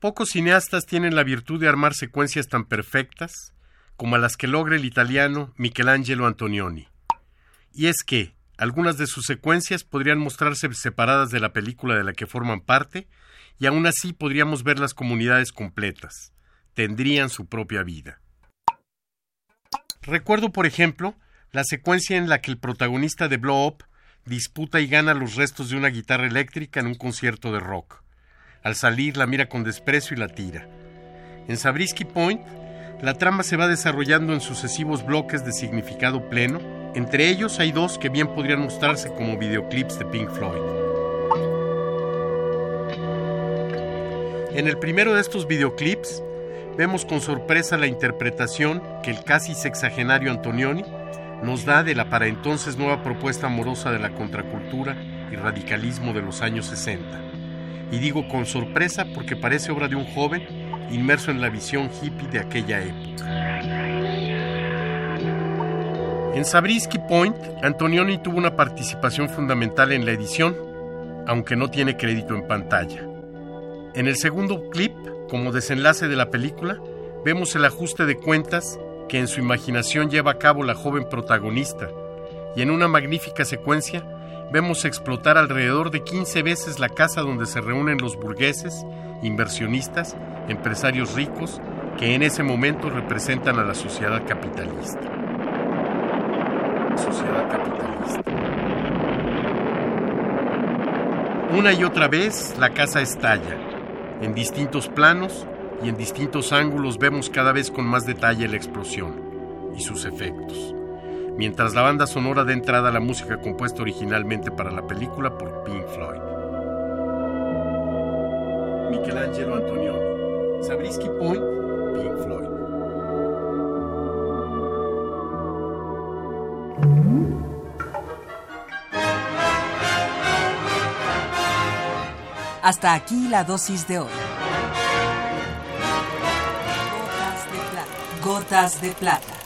Pocos cineastas tienen la virtud de armar secuencias tan perfectas como las que logra el italiano Michelangelo Antonioni. Y es que algunas de sus secuencias podrían mostrarse separadas de la película de la que forman parte, y aún así podríamos ver las comunidades completas. Tendrían su propia vida. Recuerdo, por ejemplo, la secuencia en la que el protagonista de Blow Up disputa y gana los restos de una guitarra eléctrica en un concierto de rock. Al salir la mira con desprecio y la tira. En Sabrisky Point, la trama se va desarrollando en sucesivos bloques de significado pleno. Entre ellos hay dos que bien podrían mostrarse como videoclips de Pink Floyd. En el primero de estos videoclips vemos con sorpresa la interpretación que el casi sexagenario Antonioni nos da de la para entonces nueva propuesta amorosa de la contracultura y radicalismo de los años 60. Y digo con sorpresa porque parece obra de un joven inmerso en la visión hippie de aquella época. En Sabrisky Point, Antonioni tuvo una participación fundamental en la edición, aunque no tiene crédito en pantalla. En el segundo clip, como desenlace de la película, vemos el ajuste de cuentas que en su imaginación lleva a cabo la joven protagonista, y en una magnífica secuencia vemos explotar alrededor de 15 veces la casa donde se reúnen los burgueses, inversionistas, empresarios ricos que en ese momento representan a la sociedad capitalista. Sociedad capitalista. Una y otra vez la casa estalla. En distintos planos y en distintos ángulos vemos cada vez con más detalle la explosión y sus efectos mientras la banda sonora da entrada a la música compuesta originalmente para la película por Pink Floyd. Michelangelo Antonioni, Sabrisky Point, Pink Floyd. Hasta aquí la dosis de hoy. Gotas de plata. Gotas de plata.